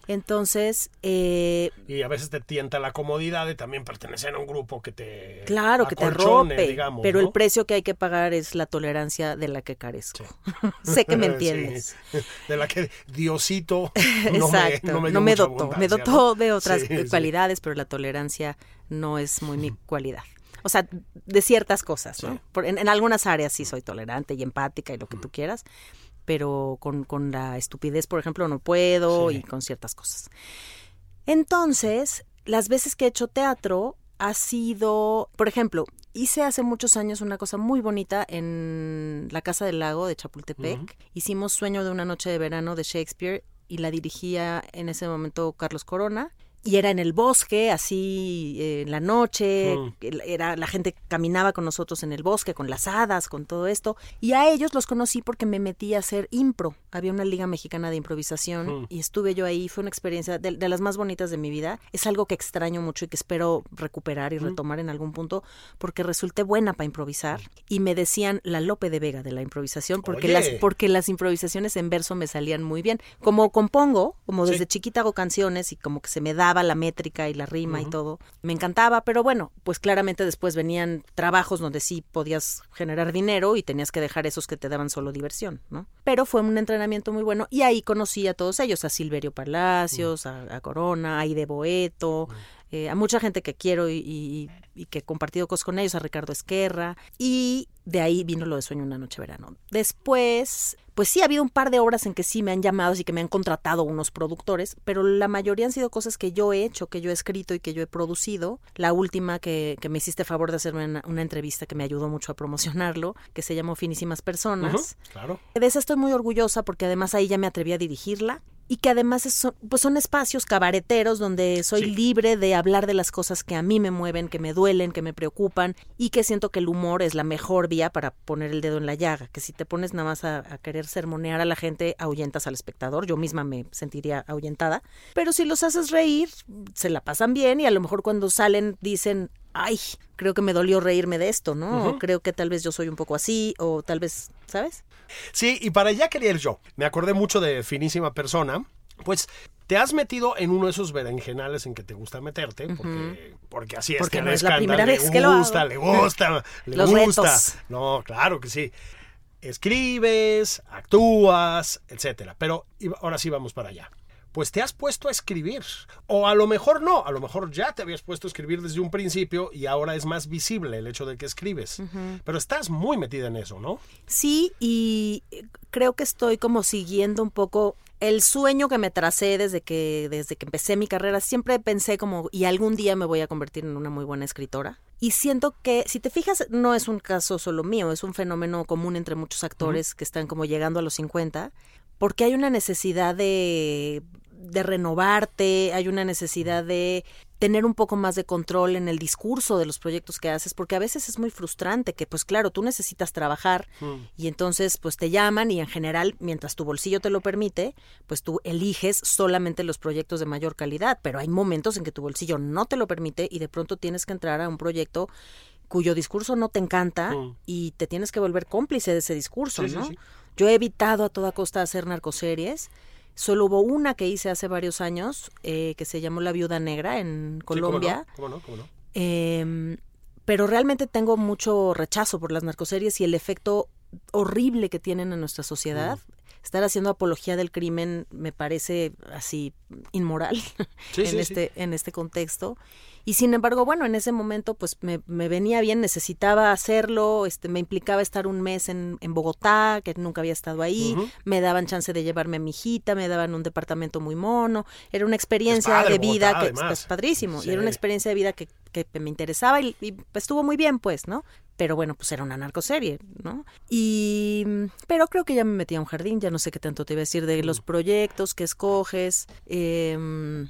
Entonces, eh, Y a veces te tienta la comodidad de también pertenecer a un grupo que te. claro que te rompe, digamos, pero ¿no? el precio que hay que pagar es la tolerancia de la que carezco. sé que me entiendes. Sí, De la que Diosito no Exacto, me, no me, no me dotó, me dotó de otras Sí, cualidades, pero la tolerancia no es muy mi cualidad. O sea, de ciertas cosas, ¿no? Sí. Por- en, en algunas áreas sí soy tolerante y empática y lo que tú quieras, pero con, con la estupidez, por ejemplo, no puedo Sí. y con ciertas cosas. Entonces, las veces que he hecho teatro ha sido, por ejemplo, hice hace muchos años una cosa muy bonita en la Casa del Lago de Chapultepec. Hicimos Sueño de una noche de verano de Shakespeare y la dirigía en ese momento Carlos Corona. Y era en el bosque, así eh, en la noche, Mm. era la gente caminaba con nosotros en el bosque, con las hadas, con todo esto. Y a ellos los conocí porque me metí a hacer impro. Había una liga mexicana de improvisación Mm. y estuve yo ahí. Fue una experiencia de, de las más bonitas de mi vida. Es algo que extraño mucho y que espero recuperar Mm. y retomar en algún punto porque resulté buena para improvisar. Y me decían la Lope de Vega de la improvisación porque, Oye. las, porque las improvisaciones en verso me salían muy bien. Como compongo, como Sí. desde chiquita hago canciones y como que se me daba la métrica y la rima y todo. Me encantaba, pero bueno, pues claramente después venían trabajos donde sí podías generar dinero y tenías que dejar esos que te daban solo diversión, ¿no? Pero fue un entrenamiento muy bueno y ahí conocí a todos ellos, a Silverio Palacios, a, a Corona, a Aide Boeto, eh, a mucha gente que quiero y, y- y que he compartido cosas con ellos, a Ricardo Esquerra, y de ahí vino lo de Sueño una noche verano. Después, pues sí, ha habido un par de obras en que sí me han llamado, así que me han contratado unos productores, pero la mayoría han sido cosas que yo he hecho, que yo he escrito y que yo he producido. La última que, que me hiciste favor de hacerme una, una entrevista que me ayudó mucho a promocionarlo, que se llamó Finísimas Personas. Claro. De esa estoy muy orgullosa porque además ahí ya me atreví a dirigirla y que además son, pues son espacios cabareteros donde soy Sí. libre de hablar de las cosas que a mí me mueven, que me duelen, que me preocupan y que siento que el humor es la mejor vía para poner el dedo en la llaga, que si te pones nada más a, a querer sermonear a la gente, ahuyentas al espectador, yo misma me sentiría ahuyentada, pero si los haces reír, se la pasan bien y a lo mejor cuando salen dicen, ay, creo que me dolió reírme de esto, ¿no? O creo que tal vez yo soy un poco así, o tal vez, ¿sabes? Sí, y para allá quería ir yo. Me acordé mucho de finísima persona. Pues te has metido en uno de esos berenjenales en que te gusta meterte, porque, porque así es Porque que no es la primera le vez que lo gusta, hago. le gusta, le Los gusta. retos. No, claro que sí. Escribes, actúas, etcétera. Pero ahora sí vamos para allá. Pues te has puesto a escribir. O a lo mejor no, a lo mejor ya te habías puesto a escribir desde un principio y ahora es más visible el hecho de que escribes. Pero estás muy metida en eso, ¿no? Sí, y eh, creo que estoy como siguiendo un poco el sueño que me tracé desde que desde que empecé mi carrera. Siempre pensé como y algún día me voy a convertir en una muy buena escritora. Y siento que si te fijas no es un caso solo mío, es un fenómeno común entre muchos actores que están como llegando a los 50, porque hay una necesidad de de renovarte, hay una necesidad de tener un poco más de control en el discurso de los proyectos que haces, porque a veces es muy frustrante que, pues claro, tú necesitas trabajar y entonces pues te llaman y en general, mientras tu bolsillo te lo permite, pues tú eliges solamente los proyectos de mayor calidad, pero hay momentos en que tu bolsillo no te lo permite y de pronto tienes que entrar a un proyecto cuyo discurso no te encanta Mm. y te tienes que volver cómplice de ese discurso, Sí, sí, ¿no? sí. Yo he evitado a toda costa hacer narcoseries. Solo hubo una que hice hace varios años eh, que se llamó La Viuda Negra en Sí, ¿cómo no? Colombia. ¿Cómo no? ¿Cómo no? Em, pero realmente tengo mucho rechazo por las narcoseries y el efecto horrible que tienen en nuestra sociedad. Mm. Estar haciendo apología del crimen me parece así inmoral Sí, en sí. este en este contexto. Y sin embargo, bueno, en ese momento pues me, me venía bien, necesitaba hacerlo, este me implicaba estar un mes en, en Bogotá, que nunca había estado ahí, me daban chance de llevarme a mi hijita, me daban un departamento muy mono, era una experiencia padre de vida Bogotá, que además. es padrísimo, y era una experiencia de vida que, que me interesaba y, y, pues, estuvo muy bien, pues, ¿no? Pero bueno, pues era una narcoserie, ¿no? Y pero creo que ya me metí a un jardín, ya no sé qué tanto te iba a decir de Mm. los proyectos que escoges. em,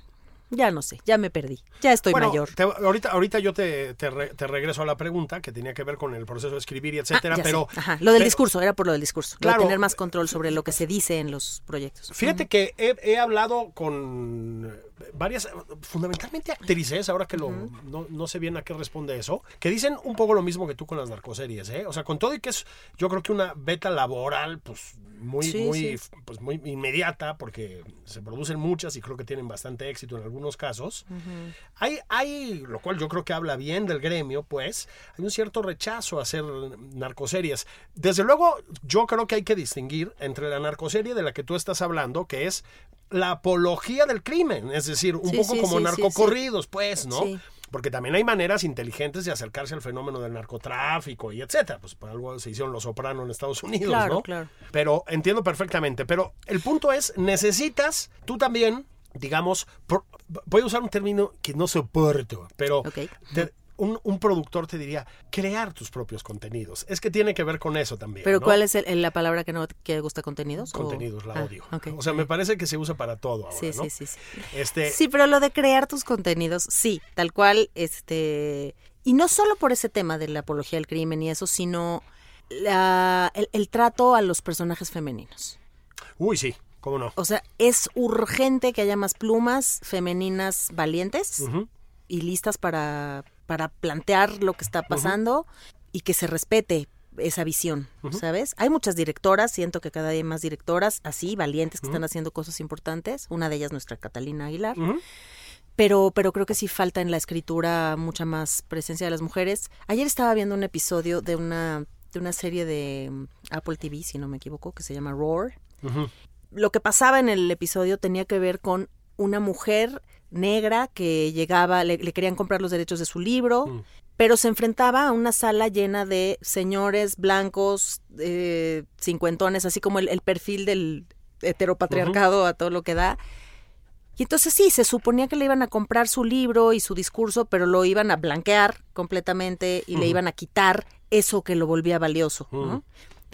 ya no sé, ya me perdí. Ya estoy Bueno, mayor. te- ahorita, ahorita yo te, te re- te regreso a la pregunta que tenía que ver con el proceso de escribir y Ah, etcétera, pero Ajá, lo del pero- discurso, era por lo del discurso. Claro. de tener más control sobre lo que se dice en los proyectos. Fíjate que he, he hablado con varias, fundamentalmente actrices, ahora que lo, no, no sé bien a qué responde eso, que dicen un poco lo mismo que tú con las narcoseries, ¿eh? O sea, con todo y que es, yo creo que una beta laboral, pues muy, Sí, muy, sí. pues muy inmediata, porque se producen muchas y creo que tienen bastante éxito en algunos casos. Hay, hay, lo cual yo creo que habla bien del gremio, pues, hay un cierto rechazo a hacer narcoseries. Desde luego, yo creo que hay que distinguir entre la narcoserie de la que tú estás hablando, que es la apología del crimen, es decir, un Sí, poco sí, como sí, narcocorridos, pues, ¿no? Porque también hay maneras inteligentes de acercarse al fenómeno del narcotráfico y etcétera. Pues por algo se hicieron Los Soprano en Estados Unidos, Claro, ¿no? claro. Pero entiendo perfectamente. Pero el punto es, necesitas tú también, digamos, por- voy a usar un término que no soporto, pero te- un, un productor te diría, crear tus propios contenidos. Es que tiene que ver con eso también. Pero ¿no? ¿cuál es el- la palabra que no que gusta contenidos? o- Contenidos, la Ah, odio. O sea, me parece que se usa para todo ahora, Sí, ¿no? sí, sí, sí. Este, Sí, pero lo de crear tus contenidos, sí, tal cual, este, y no solo por ese tema de la apología del crimen y eso, sino la- el, el trato a los personajes femeninos. Uy, sí, cómo no. O sea, es urgente que haya más plumas femeninas valientes y listas para, para plantear lo que está pasando y que se respete esa visión, ¿sabes? Hay muchas directoras, siento que cada día hay más directoras así, valientes, que están haciendo cosas importantes. Una de ellas, nuestra Catalina Aguilar. Pero, pero creo que sí falta en la escritura mucha más presencia de las mujeres. Ayer estaba viendo un episodio de una, de una serie de mm, Apple TV, si no me equivoco, que se llama Roar. Ujú. Lo que pasaba en el episodio tenía que ver con una mujer negra que llegaba, le, le querían comprar los derechos de su libro, Mm. pero se enfrentaba a una sala llena de señores blancos, eh, cincuentones, así como el, el perfil del heteropatriarcado a todo lo que da. Y entonces sí, se suponía que le iban a comprar su libro y su discurso, pero lo iban a blanquear completamente y le iban a quitar eso que lo volvía valioso, ¿no?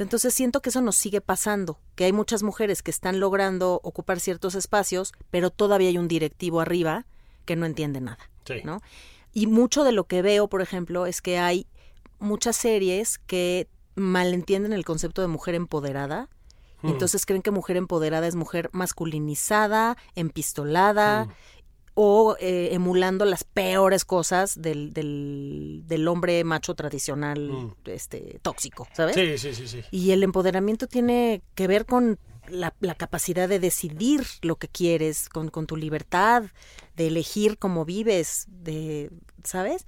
Entonces siento que eso nos sigue pasando, que hay muchas mujeres que están logrando ocupar ciertos espacios, pero todavía hay un directivo arriba que no entiende nada, Sí. ¿no? Y mucho de lo que veo, por ejemplo, es que hay muchas series que malentienden el concepto de mujer empoderada. y Mm. entonces creen que mujer empoderada es mujer masculinizada, empistolada o eh, emulando las peores cosas del, del, del hombre macho tradicional Mm. este tóxico, ¿sabes? Sí, sí, sí, sí. Y el empoderamiento tiene que ver con la, la capacidad de decidir lo que quieres, con, con tu libertad, de elegir cómo vives, de, ¿sabes?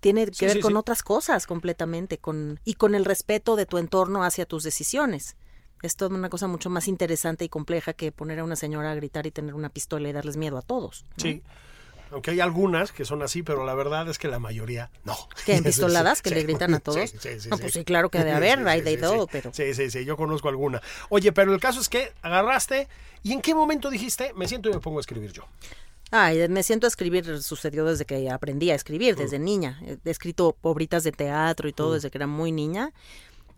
Tiene que Sí, ver sí, con sí. otras cosas completamente, con, y con el respeto de tu entorno hacia tus decisiones. Es toda una cosa mucho más interesante y compleja que poner a una señora a gritar y tener una pistola y darles miedo a todos. ¿no? Sí. Aunque hay algunas que son así, pero la verdad es que la mayoría no. ¿Que en pistoladas que Sí, le gritan a todos? Sí, sí, sí, No, pues sí, claro que de haber, hay de todo, pero- Sí, sí, sí, yo conozco alguna. Oye, pero el caso es que agarraste y en qué momento dijiste, me siento y me pongo a escribir yo. Ay, me siento a escribir, sucedió desde que aprendí a escribir, desde niña. He escrito obritas de teatro y todo desde que era muy niña.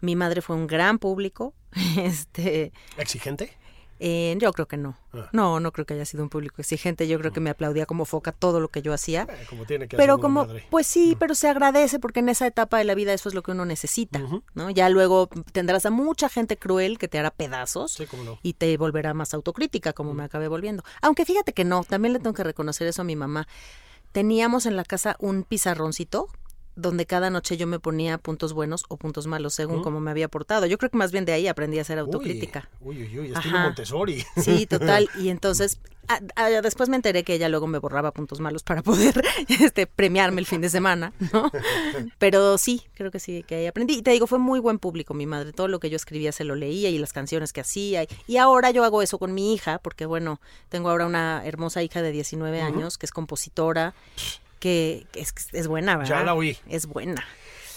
Mi madre fue un gran público. Este, ¿Exigente? eh, yo creo que no. Ah. No, no creo que haya sido un público exigente. Yo creo que me aplaudía como foca todo lo que yo hacía. Eh, como tiene que Pero como, madre. pues sí, pero se agradece porque en esa etapa de la vida eso es lo que uno necesita. ¿no? Ya luego tendrás a mucha gente cruel que te hará pedazos Sí, no. y te volverá más autocrítica, como me acabé volviendo. Aunque fíjate que no, también le tengo que reconocer eso a mi mamá. Teníamos en la casa un pizarroncito donde cada noche yo me ponía puntos buenos o puntos malos según cómo me había portado. Yo creo que más bien de ahí aprendí a hacer autocrítica. Uy, uy, uy, estilo. Montessori. Sí, total. Y entonces, ah, después me enteré que ella luego me borraba puntos malos para poder este, premiarme el fin de semana, ¿no? Pero sí, creo que sí, que ahí aprendí. Y te digo, fue muy buen público mi madre. Todo lo que yo escribía se lo leía y las canciones que hacía. Y, y ahora yo hago eso con mi hija, porque bueno, tengo ahora una hermosa hija de 19 años que es compositora, que, es, es buena, ¿verdad? Ya la oí. Es buena.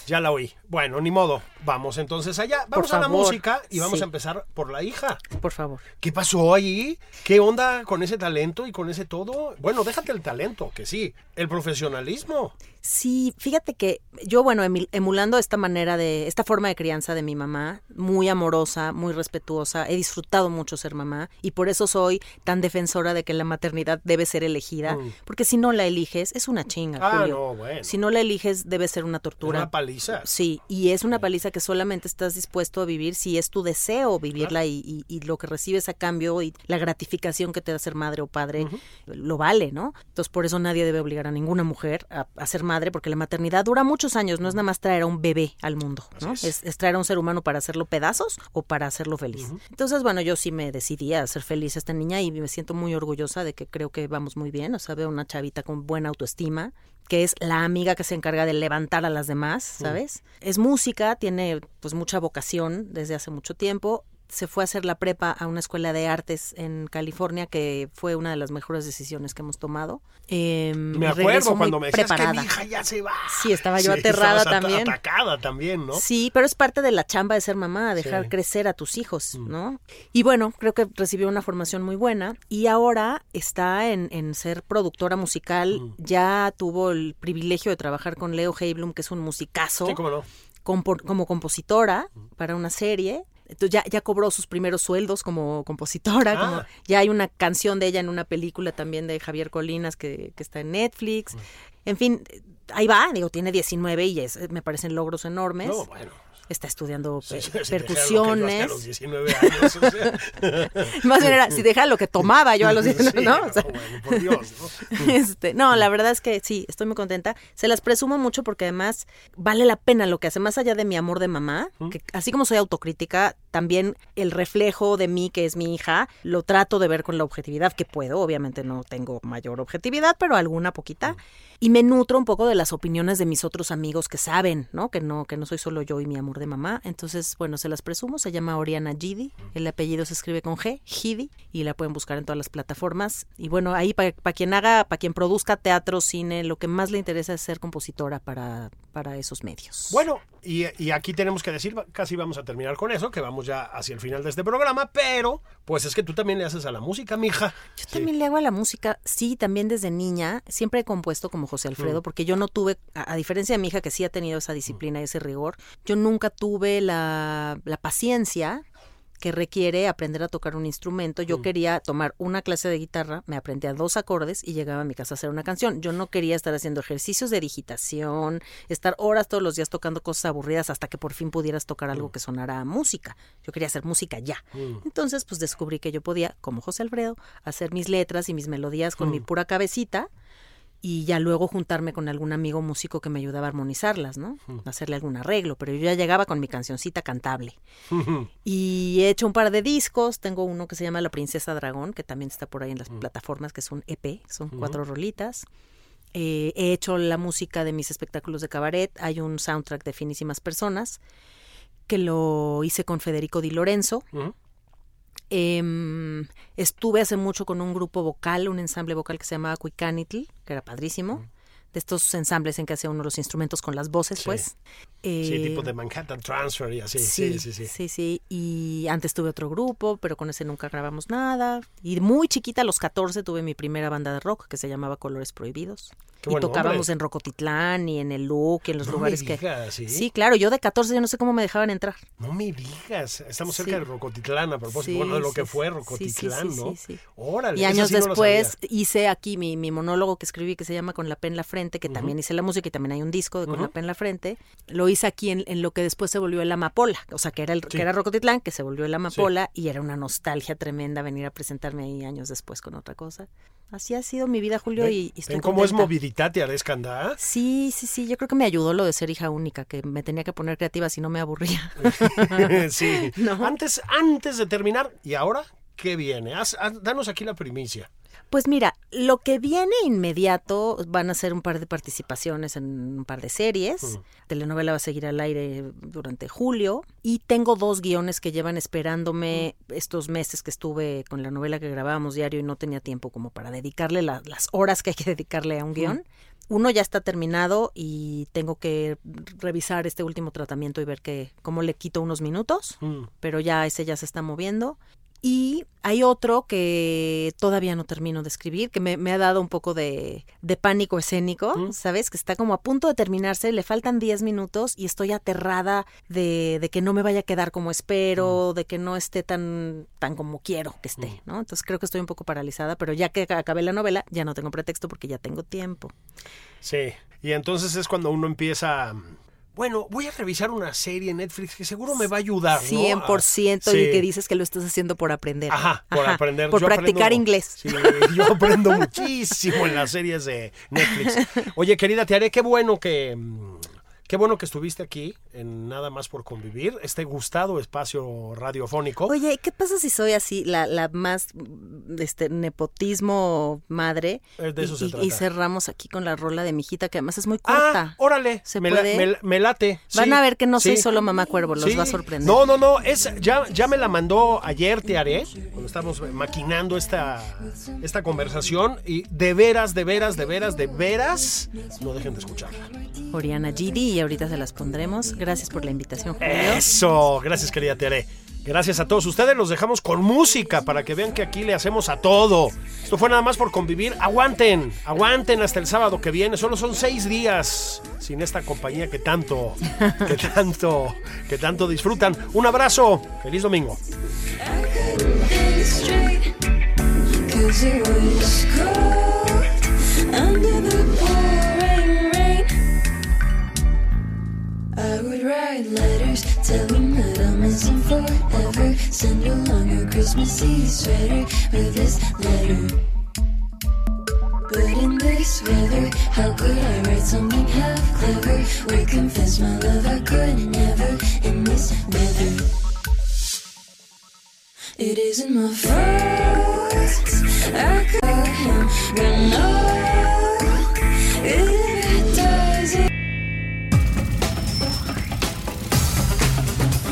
Ya la oí. Bueno, ni modo. Vamos entonces allá. Vamos a la música y vamos Sí. a empezar por la hija. Por favor. ¿Qué pasó ahí? ¿Qué onda con ese talento y con ese todo? Bueno, déjate el talento, que sí. El profesionalismo. Sí, fíjate que yo, bueno, emulando esta manera de, esta forma de crianza de mi mamá, muy amorosa, muy respetuosa, he disfrutado mucho ser mamá y por eso soy tan defensora de que la maternidad debe ser elegida, Mm. porque si no la eliges es una chinga, Ah, Julio. no, bueno. Si no la eliges debe ser una tortura. Una paliza. Sí, y es una paliza que solamente estás dispuesto a vivir si es tu deseo vivirla y, y- y lo que recibes a cambio y la gratificación que te da ser madre o padre lo vale, ¿no? Entonces por eso nadie debe obligar a ninguna mujer a, a ser madre porque la maternidad dura muchos años, no es nada más traer a un bebé al mundo, ¿no? Es. es. es traer a un ser humano para hacerlo pedazos o para hacerlo feliz. Entonces, bueno, yo sí me decidí a hacer feliz a esta niña y me siento muy orgullosa de que creo que vamos muy bien, o sea, veo una chavita con buena autoestima, que es la amiga que se encarga de levantar a las demás, ¿sabes? Es música, tiene pues mucha vocación desde hace mucho tiempo. Se fue a hacer la prepa a una escuela de artes en California, que fue una de las mejores decisiones que hemos tomado. Eh, Me acuerdo cuando me decías que mi hija ya se va. Sí, estaba yo aterrada también. Atacada también, ¿no? Sí, pero es parte de la chamba de ser mamá, dejar Sí. Mm. crecer a tus hijos, ¿no? Y bueno, creo que recibió una formación muy buena y ahora está en, en ser productora musical. Mm. Ya tuvo el privilegio de trabajar con Leo Heiblum, que es un musicazo, Sí, cómo no. como compositora para una serie. Entonces ya, ya cobró sus primeros sueldos como compositora, Ah. como ya hay una canción de ella en una película también de Javier Colinas que, que está en Mm. Netflix. En fin, ahí va, digo, tiene 19 y es, me parecen logros enormes. No, bueno. Está estudiando Sí, percusiones. lo que yo hasta los 19 años, o sea. Más bien era, si deja lo que tomaba yo a los 19, Sí, ¿no? O sea, bueno, por Dios, ¿no? este, no, la verdad es que sí, estoy muy contenta. Se las presumo mucho porque además vale la pena lo que hace, más allá de mi amor de mamá, que así como soy autocrítica, también el reflejo de mí, que es mi hija, lo trato de ver con la objetividad que puedo. Obviamente no tengo mayor objetividad, pero alguna poquita. Y me nutro un poco de las opiniones de mis otros amigos que saben, ¿no? Que no, que no soy solo yo y mi amor de mamá. Entonces, bueno, se las presumo. Se llama Oriana Gidi. El apellido se escribe con G, Gidi, y la pueden buscar en todas las plataformas. Y bueno, ahí para quien haga, para quien produzca teatro, cine, lo que más le interesa es ser compositora para para esos medios. Bueno, y, y aquí tenemos que decir, casi vamos a terminar con eso, que vamos ya hacia el final de este programa, pero pues es que tú también le haces a la música, mija. Yo también le hago a la música, sí, también desde niña. Siempre he compuesto como José Alfredo, Mm. porque yo no tuve, a, a diferencia de mi hija que sí ha tenido esa disciplina y ese rigor, yo nunca tuve la, la paciencia que requiere aprender a tocar un instrumento. Mm. Yo quería tomar una clase de guitarra, me aprendía dos acordes y llegaba a mi casa a hacer una canción. Yo no quería estar haciendo ejercicios de digitación, estar horas todos los días tocando cosas aburridas hasta que por fin pudieras tocar algo que sonara a música. Yo quería hacer música ya. Entonces, pues descubrí que yo podía, como José Alfredo, hacer mis letras y mis melodías con mi pura cabecita y ya luego juntarme con algún amigo músico que me ayudaba a armonizarlas, ¿no? Hacerle algún arreglo, pero yo ya llegaba con mi cancioncita cantable. y he hecho un par de discos, tengo uno que se llama La Princesa Dragón, que también está por ahí en las plataformas, que es un EP, son cuatro rolitas. Eh, he hecho la música de mis espectáculos de cabaret, hay un soundtrack de Finísimas Personas, que lo hice con Federico Di Lorenzo. Em, estuve hace mucho con un grupo vocal, un ensamble vocal que se llamaba Cuicanitl, que era padrísimo. De estos ensambles en que hacía uno los instrumentos con las voces, Sí. pues. Sí, Eh, tipo de Manhattan Transfer y así. Sí, sí, sí. sí, sí. Y antes tuve otro grupo, pero con ese nunca grabamos nada. Y muy chiquita, a los 14, tuve mi primera banda de rock que se llamaba Colores Prohibidos. Qué y tocábamos nombre. en Rocotitlán y en el Look y en los No me lugares que... digas, ¿sí? Sí, claro, yo de 14 yo no sé cómo me dejaban entrar. No me digas, estamos cerca Sí. de Rocotitlán a propósito, Sí, bueno, de lo sí, que sí. fue Sí, sí, Rocotitlán, sí, ¿no? sí, sí. Órale, Y años sí no después hice aquí mi, mi monólogo que escribí que se llama Con la P en la Frente, que también hice la música y también hay un disco de Con la P en la Frente. Lo hice aquí en, en lo que después se volvió el Amapola, o sea, que era, el, Sí. que era Rocotitlán, que se volvió el Amapola y era una nostalgia tremenda venir a presentarme ahí años después con otra cosa. Así ha sido mi vida, Julio, Ven- y, y estoy ¿Ven cómo es movilidad te Arescanda? Sí, sí, sí, yo creo que me ayudó lo de ser hija única, que me tenía que poner creativa si no me aburría. sí. No. Antes, antes de terminar, ¿y ahora qué viene? Haz- haz- danos aquí la primicia. Pues mira, lo que viene inmediato van a ser un par de participaciones en un par de series. Telenovela va a seguir al aire durante julio. Y tengo dos guiones que llevan esperándome estos meses que estuve con la novela que grabábamos diario y no tenía tiempo como para dedicarle la- las horas que hay que dedicarle a un guion. Uno ya está terminado y tengo que revisar este último tratamiento y ver que, cómo le quito unos minutos pero ya ese ya se está moviendo. Y hay otro que todavía no termino de escribir, que me, me ha dado un poco de, de pánico escénico, ¿sabes? Que está como a punto de terminarse, le faltan 10 minutos y estoy aterrada de, de que no me vaya a quedar como espero, de que no esté tan, tan como quiero que esté, ¿no? Entonces creo que estoy un poco paralizada, pero ya que acabé la novela, ya no tengo pretexto porque ya tengo tiempo. Sí. Y entonces es cuando uno empieza. Bueno, voy a revisar una serie en Netflix que seguro me va a ayudar. ¿no? 100% Ah, y sí. que dices que lo estás haciendo por aprender. Ajá, por aprender. Por Yo practicar aprendo- inglés. Sí, yo aprendo muchísimo en las series de Netflix. Oye, querida, te haré qué bueno que. Qué bueno que estuviste aquí en Nada más por convivir, este gustado espacio radiofónico. Oye, ¿qué pasa si soy así, la, la más este nepotismo madre? Eh, de eso y, se trata. y cerramos aquí con la rola de mi hijita, que además es muy ah, corta. órale, ¿Se me, la- puede? me- me late. Van sí, a ver que no soy solo mamá cuervo, los Sí. va a sorprender. No, no, no, es, ya, ya me la mandó ayer, te haré, cuando estamos maquinando esta, esta conversación y de veras, de veras, de veras, de veras, no dejen de escucharla. Oriana y ahorita se las pondremos. Gracias por la invitación, Julio. Eso, gracias querida Tere. Gracias a todos ustedes, los dejamos con música para que vean que aquí le hacemos a todo. Esto fue nada más por convivir. Aguanten, aguanten hasta el sábado que viene. Solo son seis días sin esta compañía que tanto, que tanto, que tanto disfrutan. Un abrazo, feliz domingo. Cause it was cold Under the letters Telling that I'm missing forever Send along a Christmas Eve sweater With this letter but in this weather, how could I write something half clever? Or confess my love I could never in this weather? It isn't my fault. I could him, but no, it